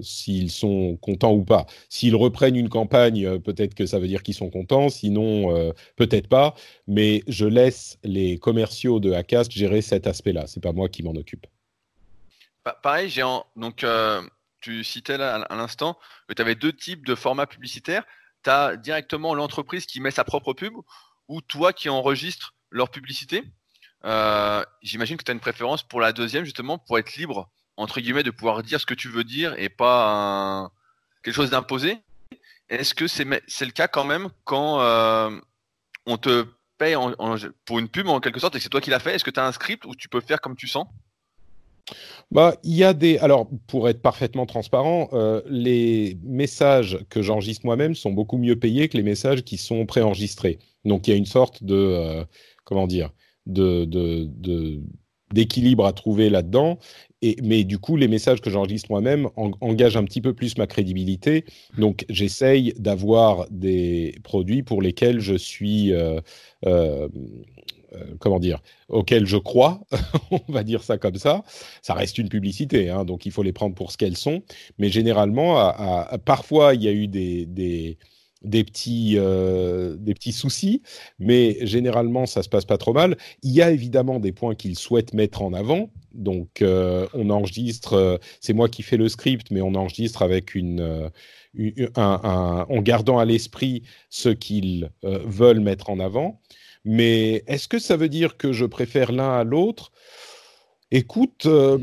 s'ils sont contents ou pas. S'ils reprennent une campagne, peut-être que ça veut dire qu'ils sont contents. Sinon, peut-être pas. Mais je laisse les commerciaux de Acast gérer cet aspect-là. C'est pas moi qui m'en occupe. Pareil, j'ai donc tu citais là à l'instant que tu avais deux types de formats publicitaires. Tu as directement l'entreprise qui met sa propre pub ou toi qui enregistres leur publicité. Euh, j'imagine que tu as une préférence pour la deuxième, justement, pour être libre, entre guillemets, de pouvoir dire ce que tu veux dire et pas quelque chose d'imposé. Est-ce que c'est le cas quand même quand euh, on te paye pour une pub en quelque sorte et que c'est toi qui l'as fait Est-ce que tu as un script où tu peux faire comme tu sens? Bah, il y a des. Alors, pour être parfaitement transparent, euh, les messages que j'enregistre moi-même sont beaucoup mieux payés que les messages qui sont préenregistrés. Donc, il y a une sorte de. Euh, comment dire de, d'équilibre à trouver là-dedans. Et, mais du coup, les messages que j'enregistre moi-même engagent un petit peu plus ma crédibilité. Donc, j'essaye d'avoir des produits pour lesquels je suis. Euh, comment dire, auxquelles je crois, on va dire ça comme ça. Ça reste une publicité, hein, donc il faut les prendre pour ce qu'elles sont. Mais généralement, parfois, il y a eu des petits, euh, des petits soucis, mais généralement, ça se passe pas trop mal. Il y a évidemment des points qu'ils souhaitent mettre en avant. Donc, euh, on enregistre, c'est moi qui fais le script, mais on enregistre avec une, en gardant à l'esprit ce qu'ils veulent mettre en avant. Mais est-ce que ça veut dire que je préfère l'un à l'autre? Écoute, euh,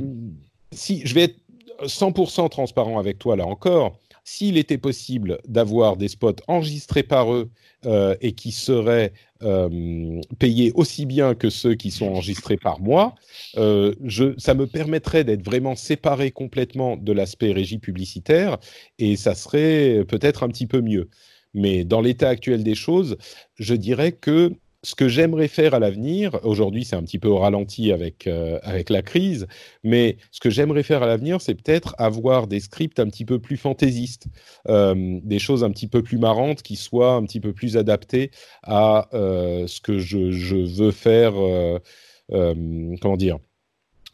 si je vais être 100% transparent avec toi là encore, s'il était possible d'avoir des spots enregistrés par eux euh, et qui seraient euh, payés aussi bien que ceux qui sont enregistrés par moi, ça me permettrait d'être vraiment séparé complètement de l'aspect régie publicitaire et ça serait peut-être un petit peu mieux. Mais dans l'état actuel des choses, je dirais que ce que j'aimerais faire à l'avenir, aujourd'hui c'est un petit peu au ralenti avec, euh, avec la crise, mais ce que j'aimerais faire à l'avenir, c'est peut-être avoir des scripts un petit peu plus fantaisistes, euh, des choses un petit peu plus marrantes qui soient un petit peu plus adaptées à euh, ce que je, je veux faire, comment dire,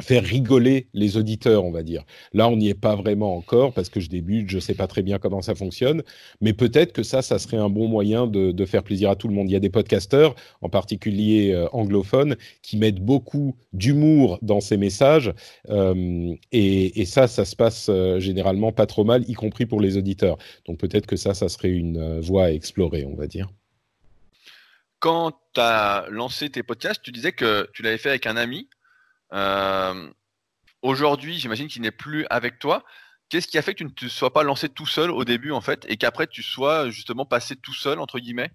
faire rigoler les auditeurs, on va dire. Là, on n'y est pas vraiment encore parce que je débute, je ne sais pas très bien comment ça fonctionne, mais peut-être que ça, ça serait un bon moyen de, faire plaisir à tout le monde. Il y a des podcasteurs, en particulier euh, anglophones, qui mettent beaucoup d'humour dans ces messages, euh, et, ça, ça se passe euh, généralement pas trop mal, y compris pour les auditeurs. Donc peut-être que ça, ça serait une voie à explorer, on va dire. Quand tu as lancé tes podcasts, tu disais que tu l'avais fait avec un ami. Euh, aujourd'hui, j'imagine qu'il n'est plus avec toi. Qu'est-ce qui a fait que tu ne te sois pas lancé tout seul au début, en fait, et qu'après tu sois justement passé tout seul, entre guillemets?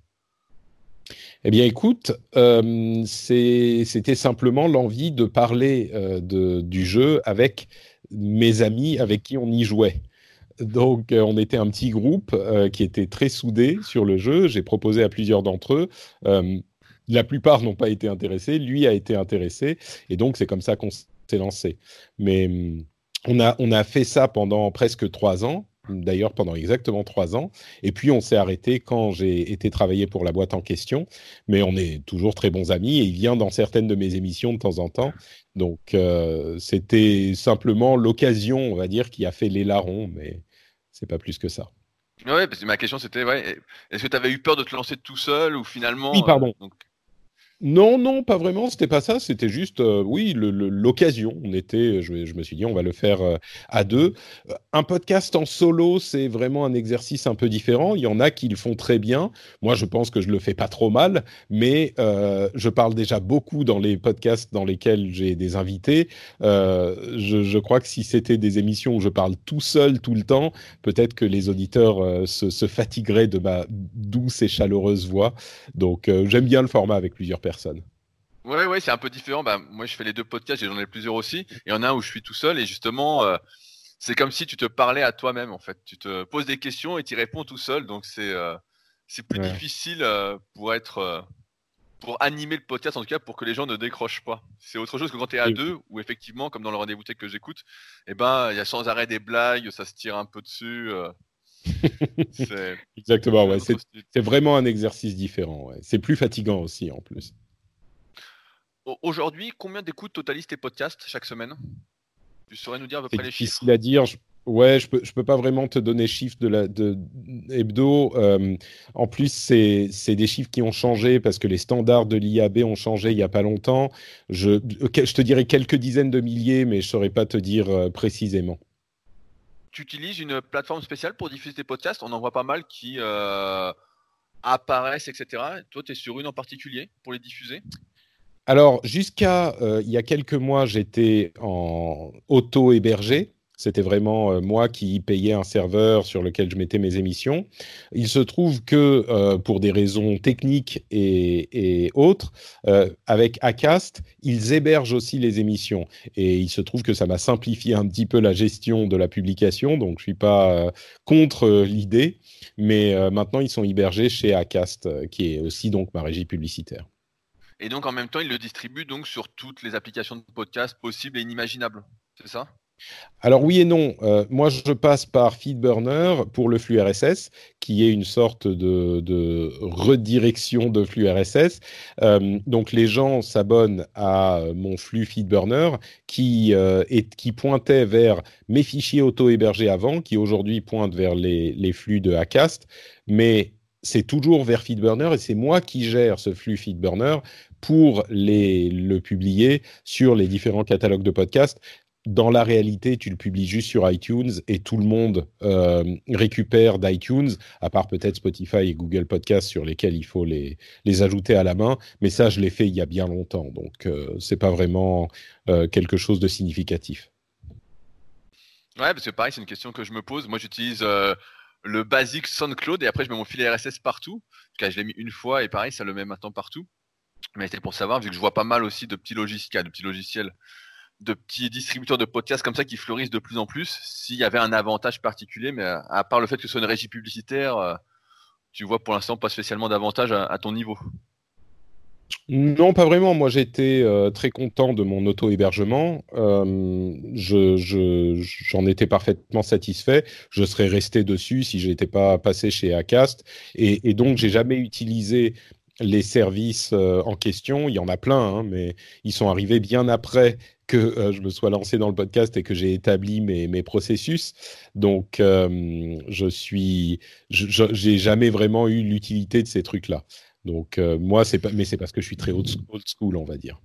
Eh bien, écoute, euh, c'était simplement l'envie de parler euh, du jeu avec mes amis avec qui on y jouait. Donc, on était un petit groupe qui était très soudé sur le jeu. J'ai proposé à plusieurs d'entre eux. La plupart n'ont pas été intéressés. Lui a été intéressé. Et donc, c'est comme ça qu'on s'est lancé. Mais hum, on a, on a fait ça pendant presque trois ans. D'ailleurs, pendant exactement trois ans. Et puis, on s'est arrêté quand j'ai été travailler pour la boîte en question. Mais on est toujours très bons amis et il vient dans certaines de mes émissions de temps en temps. Donc, euh, c'était simplement l'occasion, on va dire, qui a fait les larrons, mais c'est pas plus que ça. Oui, parce que ma question c'était, ouais, est-ce que tu avais eu peur de te lancer tout seul ou finalement. Oui, pardon. Euh, non, non, pas vraiment. C'était pas ça. C'était juste, euh, oui, l'occasion. On était, je, me suis dit, on va le faire euh, à deux. Euh, un podcast en solo, c'est vraiment un exercice un peu différent. Il y en a qui le font très bien. Moi, je pense que je le fais pas trop mal, mais je parle déjà beaucoup dans les podcasts dans lesquels j'ai des invités. Je, crois que si c'était des émissions où je parle tout seul tout le temps, peut-être que les auditeurs se, se, fatigueraient de ma douce et chaleureuse voix. Donc, j'aime bien le format avec plusieurs personnes. Ouais, ouais, c'est un peu différent. Bah, moi, je fais les deux podcasts, j'en ai plusieurs aussi. Il y en a un où je suis tout seul et justement, euh, c'est comme si tu te parlais à toi-même en fait. Tu te poses des questions et tu réponds tout seul. Donc c'est euh, c'est plus difficile euh, pour être pour animer le podcast en tout cas pour que les gens ne décrochent pas. C'est autre chose que quand tu es à deux où effectivement, comme dans le rendez-vous tech que j'écoute, eh ben il y a sans arrêt des blagues, ça se tire un peu dessus. Exactement, ouais. C'est vraiment un exercice différent. C'est plus fatigant aussi en plus. Aujourd'hui, combien d'écoutes totalisent tes podcasts chaque semaine? Tu saurais nous dire à peu près les chiffres? difficile à dire. Ouais, je peux, je peux pas vraiment te donner chiffres de la de hebdo. Euh, en plus, c'est des chiffres qui ont changé parce que les standards de l'IAB ont changé il y a pas longtemps. Je, je te dirais quelques dizaines de milliers, mais je saurais pas te dire euh, précisément tu utilises une plateforme spéciale pour diffuser tes podcasts? On en voit pas mal qui euh, apparaissent, etc. Toi, tu es sur une en particulier pour les diffuser? Alors, jusqu'à euh, il y a quelques mois, j'étais en auto-hébergé. C'était vraiment euh, moi qui payais un serveur sur lequel je mettais mes émissions. Il se trouve que euh, pour des raisons techniques et, autres, avec Acast, ils hébergent aussi les émissions. Et il se trouve que ça m'a simplifié un petit peu la gestion de la publication. Donc je suis pas contre l'idée, mais maintenant ils sont hébergés chez Acast, qui est aussi donc ma régie publicitaire. Et donc en même temps, ils le distribuent donc sur toutes les applications de podcast possibles et inimaginables. C'est ça? Alors oui et non. Euh, moi, je passe par FeedBurner pour le flux RSS, qui est une sorte de, redirection de flux RSS. Euh, donc les gens s'abonnent à mon flux FeedBurner, qui, euh, qui pointait vers mes fichiers auto-hébergés avant, qui aujourd'hui pointent vers les, flux de Acast. Mais c'est toujours vers FeedBurner et c'est moi qui gère ce flux FeedBurner pour le publier sur les différents catalogues de podcasts dans la réalité, tu le publies juste sur iTunes et tout le monde euh, récupère d'iTunes, à part peut-être Spotify et Google Podcast sur lesquels il faut les, les ajouter à la main. Mais ça, je l'ai fait il y a bien longtemps, donc euh, c'est pas vraiment euh, quelque chose de significatif. Ouais, parce que pareil, c'est une question que je me pose. Moi, j'utilise le basique SoundCloud et après, je mets mon filet RSS partout. Parce je l'ai mis une fois et pareil, ça le met maintenant partout. Mais c'est pour savoir, vu que je vois pas mal aussi de petits logiciels, de petits logiciels de petits distributeurs de podcasts comme ça qui fleurissent de plus en plus, s'il y avait un avantage particulier, mais à part le fait que ce soit une régie publicitaire, euh, tu vois pour l'instant pas spécialement d'avantage à, ton niveau. Non, pas vraiment. Moi, j'étais euh, très content de mon auto-hébergement. Euh, j'en étais parfaitement satisfait. Je serais resté dessus si je n'étais pas passé chez Acast. Et, et donc, j'ai jamais utilisé les services euh, en question. Il y en a plein, hein, mais ils sont arrivés bien après que je me sois lancé dans le podcast et que j'ai établi mes, mes, processus. Donc, je suis, j'ai jamais vraiment eu l'utilité de ces trucs-là. Donc euh, moi, c'est pas, mais c'est parce que je suis très old school, on va dire.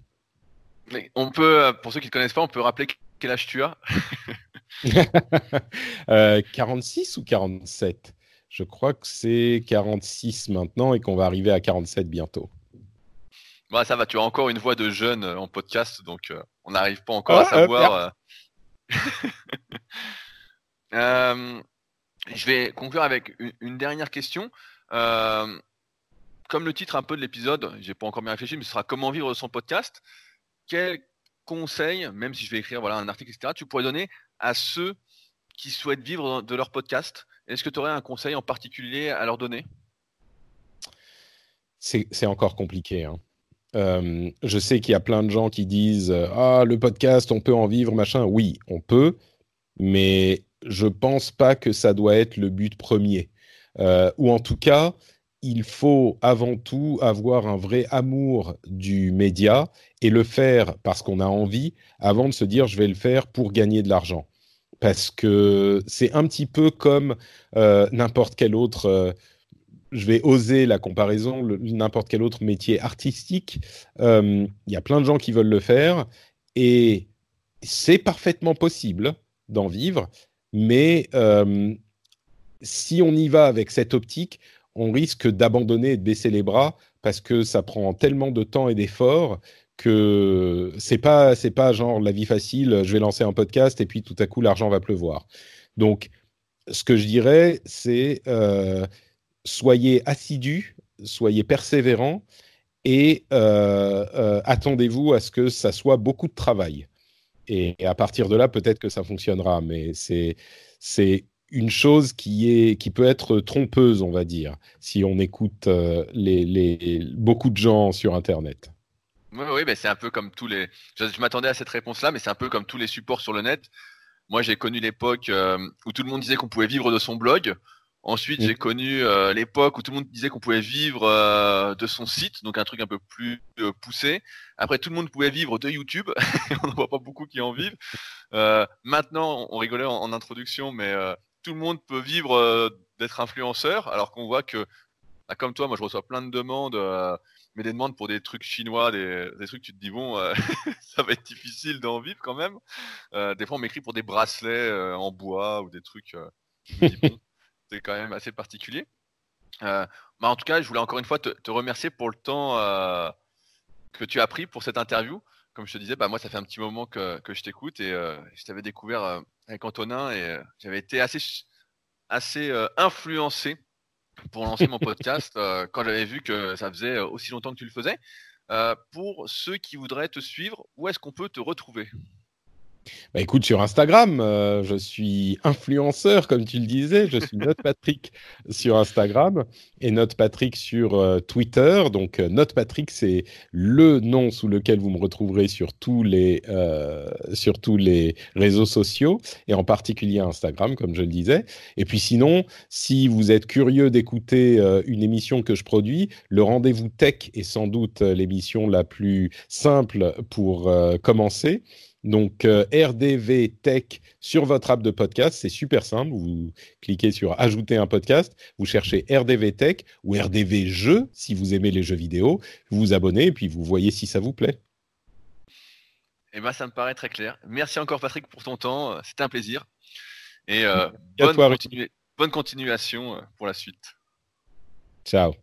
Mais on peut, euh, pour ceux qui ne connaissent pas, on peut rappeler quel âge tu as? 46 euh, ou 47 Je crois que c'est 46 maintenant et qu'on va arriver à 47 bientôt. Bah, ça va, tu as encore une voix de jeune en podcast, donc on n'arrive pas encore à ah, savoir. je vais conclure avec une, dernière question comme le titre un peu de l'épisode, j'ai pas encore bien réfléchi, mais ce sera comment vivre son podcast. Quel conseil, même si je vais écrire voilà un article, etc., tu pourrais donner à ceux qui souhaitent vivre de leur podcast? Est-ce que tu aurais un conseil en particulier à leur donner? C'est encore compliqué. Hein. Euh, je sais qu'il y a plein de gens qui disent Ah, le podcast, on peut en vivre, machin. Oui, on peut, mais je pense pas que ça doit être le but premier. Euh, ou en tout cas, il faut avant tout avoir un vrai amour du média et le faire parce qu'on a envie avant de se dire je vais le faire pour gagner de l'argent. Parce que c'est un petit peu comme euh, n'importe quel autre, euh, je vais oser la comparaison, n'importe quel autre métier artistique. Euh, il y a plein de gens qui veulent le faire et c'est parfaitement possible d'en vivre, mais si on y va avec cette optique, on risque d'abandonner et de baisser les bras parce que ça prend tellement de temps et d'efforts que c'est pas c'est pas genre la vie facile, je vais lancer un podcast et puis tout à coup l'argent va pleuvoir. Donc ce que je dirais c'est euh, soyez assidus, soyez persévérants et euh, euh, attendez-vous à ce que ça soit beaucoup de travail. Et, et à partir de là, peut-être que ça fonctionnera, mais c'est c'est une chose qui, est, qui peut être trompeuse, on va dire, si on écoute euh, les, beaucoup de gens sur Internet. Oui, oui c'est un peu comme tous les. Je, m'attendais à cette réponse-là, mais c'est un peu comme tous les supports sur le net. Moi, j'ai connu l'époque euh, où tout le monde disait qu'on pouvait vivre de son blog. Ensuite, j'ai connu euh, l'époque où tout le monde disait qu'on pouvait vivre de son site, donc un truc un peu plus poussé. Après, tout le monde pouvait vivre de YouTube. on ne voit pas beaucoup qui en vivent. maintenant, on rigolait en introduction, mais tout le monde peut vivre euh, d'être influenceur, alors qu'on voit que, bah, comme toi, moi je reçois plein de demandes, euh, mais des demandes pour des trucs chinois, des, trucs, tu te dis, bon, euh, ça va être difficile d'en vivre quand même. des fois, on m'écrit pour des bracelets en bois ou des trucs. c'est quand même assez particulier. Bah, en tout cas, je voulais encore une fois te, remercier pour le temps que tu as pris pour cette interview. Comme je te disais, bah, moi, ça fait un petit moment que, que je t'écoute et je t'avais découvert avec Antonin et euh, j'avais été assez, assez euh, influencé pour lancer mon podcast euh, quand j'avais vu que ça faisait aussi longtemps que tu le faisais. pour ceux qui voudraient te suivre, où est-ce qu'on peut te retrouver? Bah écoute, sur Instagram, euh, je suis influenceur, comme tu le disais. Je suis Note Patrick sur Instagram et Note Patrick sur euh, Twitter. Donc, euh, Note Patrick, c'est le nom sous lequel vous me retrouverez sur tous, les, sur tous les réseaux sociaux et en particulier Instagram, comme je le disais. Et puis, sinon, si vous êtes curieux d'écouter une émission que je produis, le rendez-vous tech est sans doute l'émission la plus simple pour commencer. Donc euh, RDV Tech sur votre app de podcast, c'est super simple. Vous cliquez sur Ajouter un podcast, vous cherchez RDV Tech ou RDV Jeux si vous aimez les jeux vidéo, vous vous abonnez et puis vous voyez si ça vous plaît. Eh ben, ça me paraît très clair. Merci encore Patrick pour ton temps, euh, c'était un plaisir. Et euh, bonne, bonne continuation pour la suite. Ciao.